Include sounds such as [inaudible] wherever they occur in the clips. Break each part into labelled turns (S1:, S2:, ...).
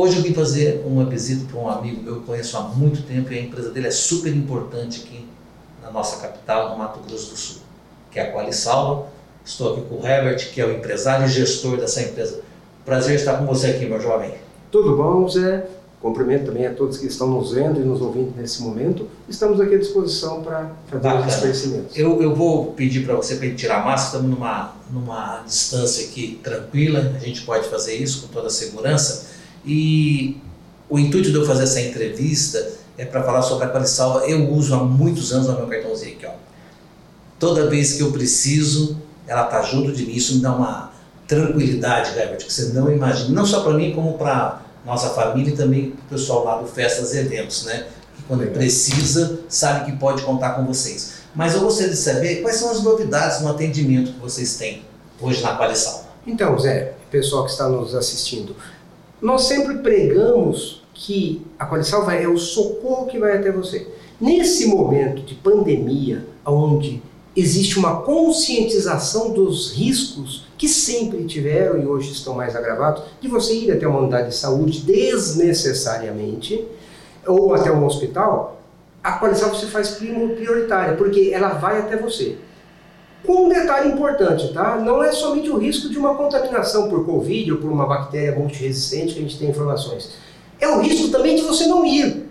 S1: Hoje eu vim fazer uma visita para um amigo meu que eu conheço há muito tempo e a empresa dele é super importante aqui na nossa capital, no Mato Grosso do Sul, que é a Qualisalva. Estou aqui com o Herbert, que é o empresário e gestor dessa empresa. Prazer estar com você aqui, meu jovem.
S2: Tudo bom, Zé? Cumprimento também a todos que estão nos vendo e nos ouvindo nesse momento. Estamos aqui à disposição para fazer os esclarecimentos.
S1: Eu, eu vou pedir para você para tirar a máscara, estamos numa, numa distância aqui tranquila, a gente pode fazer isso com toda a segurança. E o intuito de eu fazer essa entrevista é para falar sobre a Qualisalva. Eu uso há muitos anos o meu cartãozinho aqui. Ó. Toda vez que eu preciso, ela está junto de mim. Isso me dá uma tranquilidade, Herbert, que você não imagina. Não só para mim, como para nossa família e também para o pessoal lá do Festas e Eventos, né? Que quando Legal. precisa, sabe que pode contar com vocês. Mas eu gostaria de saber quais são as novidades no atendimento que vocês têm hoje na Qualisalva.
S2: Então, Zé, pessoal que está nos assistindo, nós sempre pregamos que a Qualisalva é o socorro que vai até você. Nesse momento de pandemia, onde existe uma conscientização dos riscos que sempre tiveram e hoje estão mais agravados, de você ir até uma unidade de saúde desnecessariamente ou até um hospital, a qualização você faz prioritária, porque ela vai até você. Com um detalhe importante, tá? Não é somente o risco de uma contaminação por Covid ou por uma bactéria multiresistente que a gente tem informações. É o risco também de você não ir.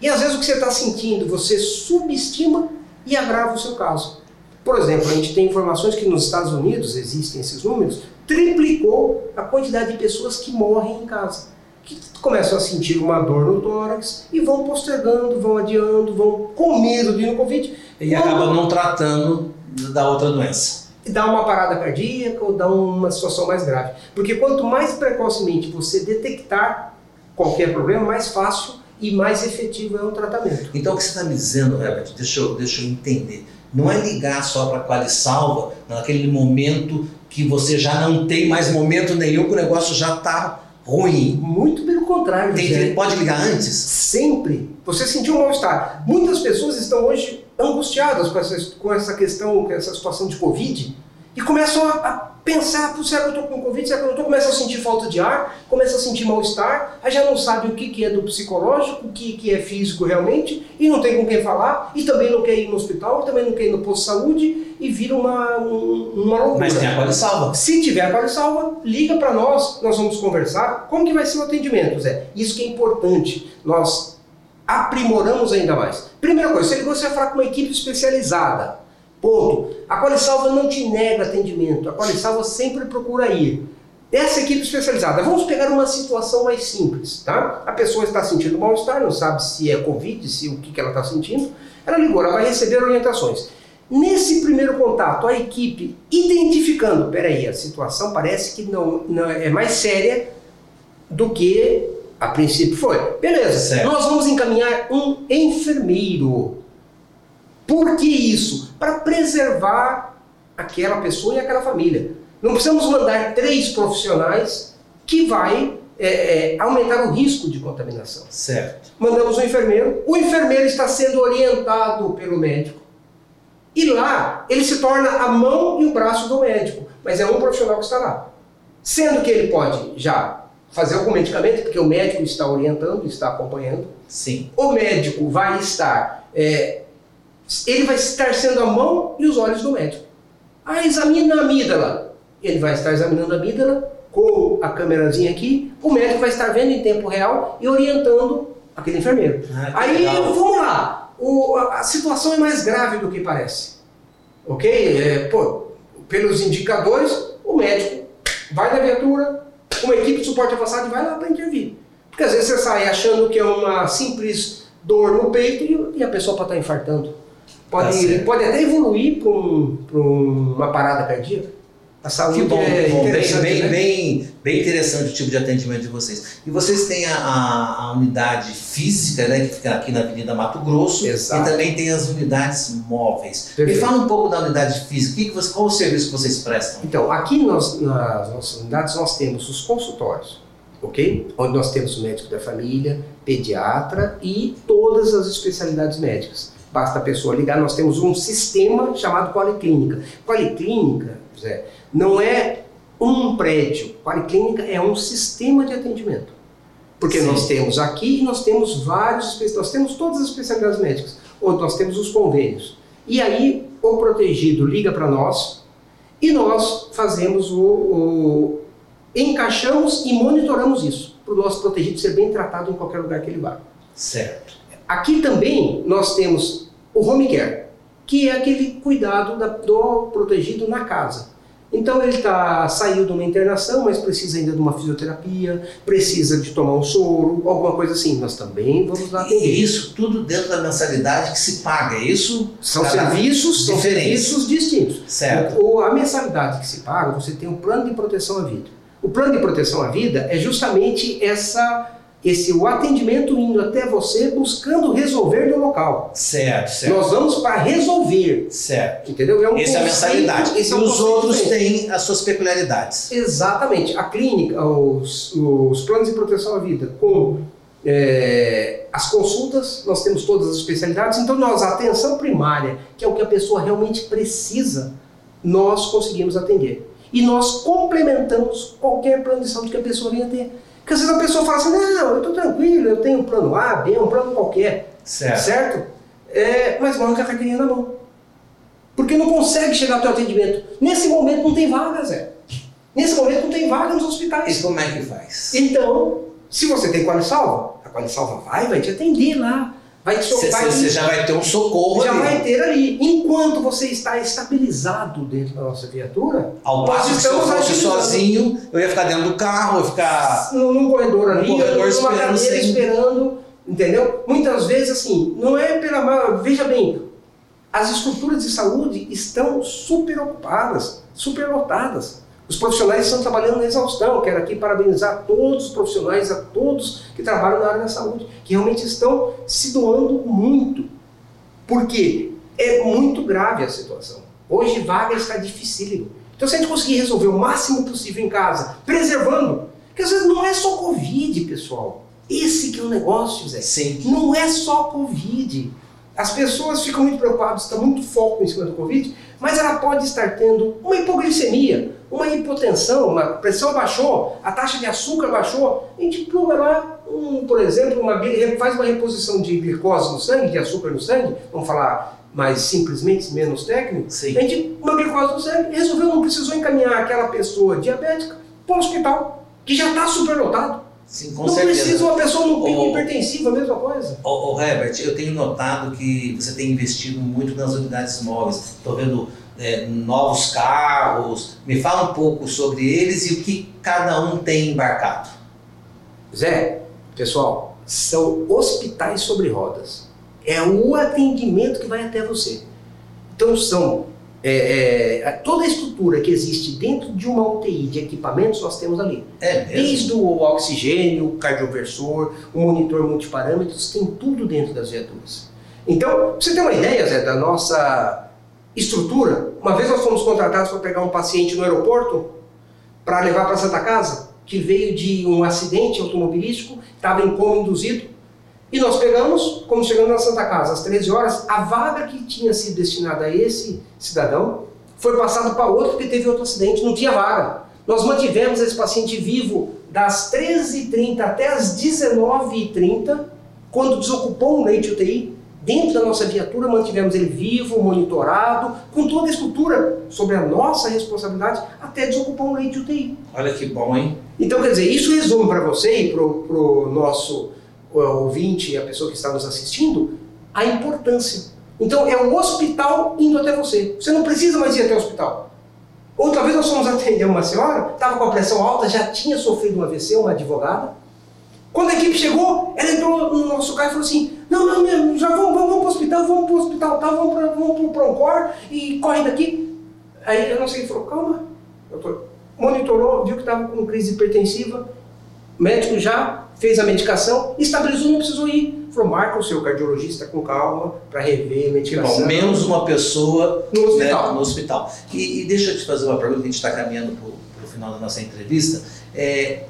S2: E às vezes o que você está sentindo, você subestima e agrava o seu caso. Por exemplo, a gente tem informações que nos Estados Unidos existem esses números, triplicou a quantidade de pessoas que morrem em casa. Que começam a sentir uma dor no tórax e vão postergando, vão adiando, vão com medo de ir no Covid.
S1: E acabam não tratando da outra doença.
S2: Dá uma parada cardíaca ou dá uma situação mais grave. Porque quanto mais precocemente você detectar qualquer problema, mais fácil e mais efetivo é o tratamento.
S1: Então o que você está me dizendo, Herbert, deixa eu, deixa eu entender não é ligar só para a Qualisalva naquele momento que você já não tem mais momento nenhum, que o negócio já está ruim.
S2: Muito pelo contrário.
S1: Tem, pode ligar antes?
S2: Sempre. Você sentiu um mal-estar. Muitas pessoas estão hoje angustiadas com essa, com essa questão, com essa situação de Covid e começam a, a pensar, será que eu estou com Covid, será que eu não estou? Começa a sentir falta de ar, começa a sentir mal-estar, aí já não sabe o que, que é do psicológico, o que, que é físico realmente, e não tem com quem falar, e também não quer ir no hospital, também não quer ir no posto de saúde, e vira uma, um, uma loucura.
S1: Mas tem a salva.
S2: Se tiver a salva, liga para nós, nós vamos conversar. Como que vai ser o atendimento, Zé? Isso que é importante, nós aprimoramos ainda mais. Primeira coisa, você ligou, você vai falar com uma equipe especializada, Ponto. A Qualisalva não te nega atendimento, a Qualisalva sempre procura ir. Essa equipe especializada, vamos pegar uma situação mais simples, tá? A pessoa está sentindo mal-estar, não sabe se é Covid, se o que, que ela está sentindo. Ela ligou, ela vai receber orientações. Nesse primeiro contato, a equipe identificando, peraí, a situação parece que não, não é mais séria do que a princípio foi. Beleza, certo. nós vamos encaminhar um enfermeiro por que isso? Para preservar aquela pessoa e aquela família. Não precisamos mandar três profissionais que vai é, é, aumentar o risco de contaminação.
S1: Certo.
S2: Mandamos um enfermeiro, o enfermeiro está sendo orientado pelo médico. E lá ele se torna a mão e o braço do médico, mas é um profissional que está lá. Sendo que ele pode já fazer algum medicamento, porque o médico está orientando, está acompanhando.
S1: Sim.
S2: O médico vai estar é, ele vai estar sendo a mão e os olhos do médico. Ah, examina a amígdala. Ele vai estar examinando a amígdala com a câmerazinha aqui, o médico vai estar vendo em tempo real e orientando aquele enfermeiro. Ah, Aí, legal. vamos lá, o, a, a, situação é mais grave do que parece. Ok? É, pô, pelos indicadores, o médico vai na viatura, uma equipe de suporte avançado e vai lá para intervir. Porque às vezes você sai achando que é uma simples dor no peito e, a pessoa pode estar infartando. Pode, tá pode até evoluir para um, uma parada cardíaca. A saúde que bom, é bom.
S1: Bem, bem, né? bem, bem, interessante o tipo de atendimento de vocês. E vocês têm a, a, unidade física, né, que fica aqui na Avenida Mato Grosso, Exato. e também tem as unidades móveis. Perfeito. Me fala um pouco da unidade física. Que que você, qual o serviço que vocês prestam?
S2: Então, aqui nós, nas nossas unidades nós temos os consultórios, ok? Onde nós temos o médico da família, pediatra e todas as especialidades médicas basta a pessoa ligar, nós temos um sistema chamado Policlínica. Policlínica, Zé, não é um prédio, Policlínica é um sistema de atendimento. Porque
S1: Sim.
S2: nós temos aqui, nós temos vários, nós temos todas as especialidades médicas, ou nós temos os convênios. E aí o protegido liga para nós e nós fazemos o, o- encaixamos e monitoramos isso, para o nosso protegido ser bem tratado em qualquer lugar que ele vá.
S1: Certo.
S2: Aqui também nós temos o home care, que é aquele cuidado da- do protegido na casa. Então ele tá, saiu de uma internação, mas precisa ainda de uma fisioterapia, precisa de tomar um soro, alguma coisa assim. Nós também vamos lá atender.
S1: E isso tudo dentro da mensalidade que se paga, é isso?
S2: São serviços, são serviços distintos.
S1: Certo.
S2: O, a mensalidade que se paga, você tem um plano de proteção à vida. O plano de proteção à vida é justamente essa, esse o atendimento indo até você buscando resolver no local.
S1: Certo, certo.
S2: Nós vamos para resolver,
S1: Certo.
S2: entendeu? É um
S1: Essa é a mensalidade.
S2: esse é
S1: e
S2: um
S1: os outros têm as suas peculiaridades.
S2: Exatamente. A clínica, os, os planos de proteção à vida, com é, as consultas, nós temos todas as especialidades. Então, nós, a atenção primária, que é o que a pessoa realmente precisa, nós conseguimos atender. E nós complementamos qualquer plano de saúde que a pessoa venha ter. Porque às vezes a pessoa fala assim: não, eu estou tranquilo, eu tenho um plano A, B, um plano qualquer.
S1: Certo.
S2: certo? É, mas manda com a carteirinha na mão. Porque não consegue chegar ao teu atendimento. Nesse momento não tem vaga, Zé. Nesse momento não tem vaga nos
S1: E
S2: hospitais.
S1: como é que faz?
S2: Então, se você tem Qualisalva, a Qualisalva vai, vai te atender lá. Vai te
S1: Você
S2: vai,
S1: você já vai ter um socorro
S2: já
S1: ali.
S2: vai ter ali. Enquanto você está estabilizado dentro da nossa viatura,
S1: Ao passo que se eu fosse sozinho, eu ia ficar dentro do carro, eu ia ficar.
S2: num, num corredor ali,
S1: Num corredor
S2: numa
S1: esperando
S2: cadeira
S1: sem-
S2: esperando, entendeu? Muitas vezes, assim, não é pela. Veja bem, as estruturas de saúde estão super ocupadas, super lotadas. Os profissionais estão trabalhando na exaustão. Quero aqui parabenizar todos os profissionais, a todos que trabalham na área da saúde, que realmente estão se doando muito. Porque é muito grave a situação. Hoje vaga está dificílimo. Então se a gente conseguir resolver o máximo possível em casa, preservando, porque às vezes não é só Covid, pessoal. Esse que é o negócio, Zé.
S1: Sim.
S2: Não é só Covid. As pessoas ficam muito preocupadas, está muito foco em cima do Covid, mas ela pode estar tendo uma hipoglicemia, uma hipotensão, uma pressão baixou, a taxa de açúcar baixou. A gente pluga lá, um, por exemplo, uma, faz uma reposição de glicose no sangue, de açúcar no sangue, vamos falar mais simplesmente, menos técnico.
S1: Sim.
S2: A gente, uma glicose no sangue, resolveu, não precisou encaminhar aquela pessoa diabética para o hospital, que já está superlotado.
S1: Sim,
S2: não
S1: certeza.
S2: precisa uma pessoa no pico
S1: Ô,
S2: hipertensivo, a mesma coisa.
S1: Ô, ô, Herbert, eu tenho notado que você tem investido muito nas unidades móveis. Estou vendo é, novos carros. Me fala um pouco sobre eles e o que cada um tem embarcado.
S2: Zé, pessoal, são hospitais sobre rodas. É o atendimento que vai até você. Então são é, é, toda a estrutura que existe dentro de uma UTI de equipamentos nós temos ali.
S1: É?
S2: Desde o oxigênio, o cardioversor, o monitor multiparâmetros, tem tudo dentro das viaturas. Então, pra você ter uma ideia, Zé, da nossa estrutura, uma vez nós fomos contratados para pegar um paciente no aeroporto para levar para Santa Casa, que veio de um acidente automobilístico, estava em coma induzido, e nós pegamos, como chegamos na Santa Casa às 13 horas, a vaga que tinha sido destinada a esse cidadão foi passada para outro porque teve outro acidente, não tinha vaga. Nós mantivemos esse paciente vivo das 13h30 até as 19h30, quando desocupou um leite UTI, dentro da nossa viatura mantivemos ele vivo, monitorado, com toda a estrutura sobre a nossa responsabilidade, até desocupar um leite UTI.
S1: Olha que bom, hein?
S2: Então, quer dizer, isso resume para você e para o nosso ouvinte, a pessoa que está nos assistindo, a importância. Então, é o hospital indo até você. Você não precisa mais ir até o hospital. Outra vez nós fomos atender uma senhora, estava com a pressão alta, já tinha sofrido um AVC, uma advogada. Quando a equipe chegou, ela entrou no nosso carro e falou assim: Não, não, não já vamos, vamos, vamos para o hospital, vamos para o hospital, tá, vamos para vamos o Proncor e corre daqui. Aí eu não sei, ele falou: Calma, doutor. Monitorou, viu que estava com crise hipertensiva, o médico já fez a medicação, estabilizou, não precisou ir. Falou: Marca o seu cardiologista com calma para rever a
S1: Que
S2: medicação.
S1: bom. Menos uma pessoa
S2: no hospital.
S1: né, no hospital. E, e deixa eu te fazer uma pergunta, a gente está caminhando para o final da nossa entrevista. É,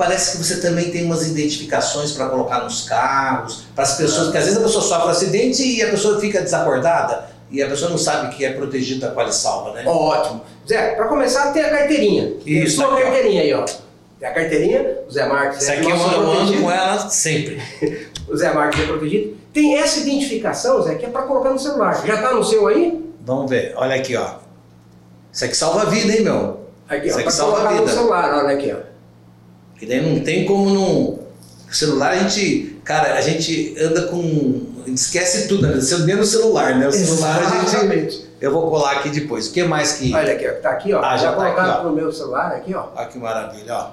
S1: parece que você também tem umas identificações para colocar nos carros, para as pessoas, porque às vezes a pessoa sofre um acidente e a pessoa fica desacordada e a pessoa não sabe que é protegida da Qualisalva, né?
S2: Ótimo. Zé, para começar, tem a carteirinha. Tem a
S1: Isso,
S2: sua
S1: aqui,
S2: carteirinha aí, ó. Tem a carteirinha, o Zé Marques.
S1: Isso
S2: é
S1: aqui eu ando, com ela Sempre. [laughs]
S2: o Zé Marques é protegido. Tem essa identificação, Zé, que é para colocar no celular. Já está no seu aí?
S1: Vamos ver. Olha aqui, ó. Isso aqui salva a vida, hein, meu?
S2: Aqui,
S1: Isso
S2: ó.
S1: aqui
S2: Para
S1: salva a
S2: colocar no
S1: vida.
S2: celular, olha aqui, ó.
S1: E daí não tem como não. O celular a gente. Cara, a gente anda com. A gente esquece tudo, né? Dentro do celular, né? O celular a gente.
S2: Exatamente.
S1: Eu vou colar aqui depois. O que mais que.
S2: Olha aqui, ó. Tá aqui, ó.
S1: Ah, já tá aqui,
S2: no meu celular aqui, ó.
S1: Olha que maravilha, ó.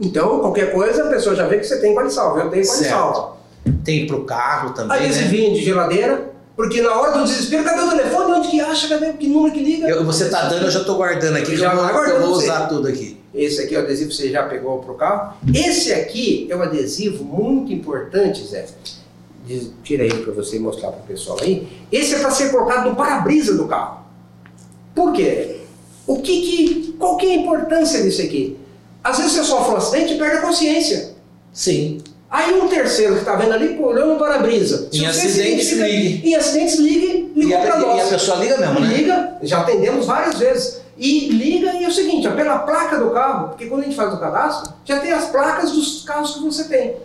S2: Então, qualquer coisa, a pessoa já vê que você tem qualisalva. Eu tenho qualisalva.
S1: Certo. Tem pro carro também, né?
S2: Adesivinho de geladeira, porque na hora do desespero, cadê o telefone? Onde que acha? Cadê? Que número que liga?
S1: Eu, você tá dando, eu já tô guardando aqui.
S2: Já
S1: Já vou,
S2: guardando
S1: eu vou usar tudo aqui.
S2: Esse aqui é o adesivo que você já pegou pro carro. Esse aqui é um adesivo muito importante, Zé. Diz- Tira aí para você mostrar pro pessoal aí. Esse é para ser colocado no para-brisa do carro. Por quê? O que que, qual que é a importância disso aqui? Às vezes você sofre um acidente e perde a consciência.
S1: Sim.
S2: Aí um terceiro que está vendo ali, olhou no para-brisa.
S1: Em acidentes, ligue.
S2: Em acidentes, ligue,
S1: E
S2: ligou para
S1: e
S2: nós.
S1: a pessoa liga mesmo, né?
S2: Liga, já atendemos várias vezes. E liga e é o seguinte, ó, pela placa do carro, porque quando a gente faz o cadastro, já tem as placas dos carros que você tem.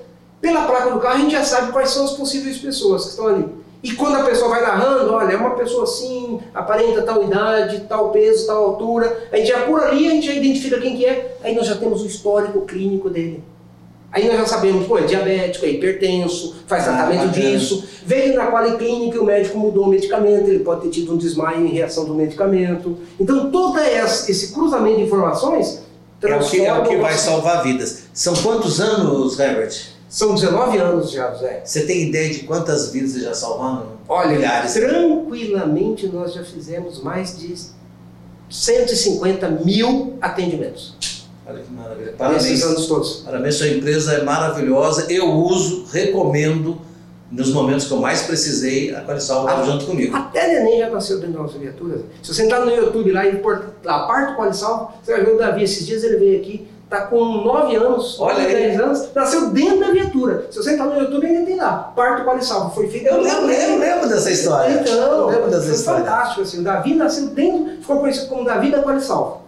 S2: Pela placa do carro a gente já sabe quais são as possíveis pessoas que estão ali. E quando a pessoa vai narrando, olha, é uma pessoa assim, aparenta tal idade, tal peso, tal altura, a gente já por ali, a gente já identifica quem que é, aí nós já temos o histórico clínico dele. Aí nós já sabemos, pô, é diabético, é hipertenso, faz
S1: Ah,
S2: tratamento disso, veio na Policlínica e o médico mudou o medicamento, ele pode ter tido um desmaio em reação do medicamento. Então, todo esse, cruzamento de informações
S1: É o que, é o que vai salvar vidas. São quantos anos, Herbert?
S2: São 19 anos já, Zé.
S1: Você tem ideia de quantas vidas você já salvaram?
S2: Olha,
S1: Milhares.
S2: tranquilamente nós já fizemos mais de 150 mil atendimentos
S1: Olha que maravilha. Parabéns.
S2: anos todos.
S1: Parabéns, sua empresa é maravilhosa. Eu uso, recomendo, nos momentos que eu mais precisei, a Qualisalva estava junto comigo.
S2: Até neném já nasceu dentro da nossa viatura. Se você entrar no YouTube lá e pôr a parte do Qualisalva, você vai ver o Davi. Esses dias ele veio aqui, tá com 9 anos,
S1: Olha
S2: 9,
S1: aí.
S2: 10 anos, nasceu dentro da viatura. Se você entrar no YouTube, ainda tem lá, parte do Qualisalva. Foi feito
S1: Eu lembro, eu lembro dessa história.
S2: Então,
S1: eu lembro dessa
S2: foi
S1: história.
S2: fantástico. Assim, o Davi nasceu dentro, ficou conhecido como Davi da Qualisalva.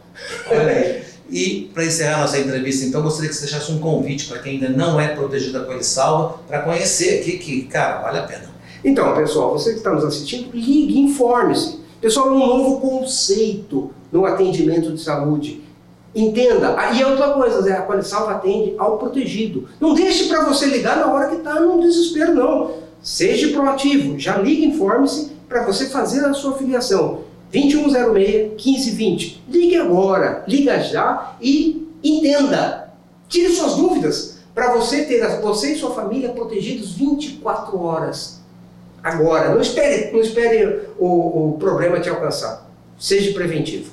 S1: Olha aí. E para encerrar nossa entrevista, então, gostaria que você deixasse um convite para quem ainda não é protegido da Qualisalva, para conhecer aqui que, cara, vale a pena.
S2: Então, pessoal, você que está nos assistindo, ligue, informe-se. Pessoal, um novo conceito no atendimento de saúde. Entenda. Ah, E outra coisa, Zé, a Qualisalva atende ao protegido. Não deixe para você ligar na hora que está no desespero, não. Seja proativo. Já ligue, informe-se para você fazer a sua filiação. 2106-1520. Ligue agora, liga já e entenda. Tire suas dúvidas para você ter você e sua família protegidos 24 horas. Agora, não espere, não espere o, o problema te alcançar. Seja preventivo.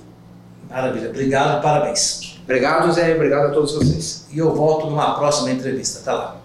S1: Maravilha. Obrigado, parabéns.
S2: Obrigado, Zé. Obrigado a todos vocês.
S1: E eu volto numa próxima entrevista. Até lá.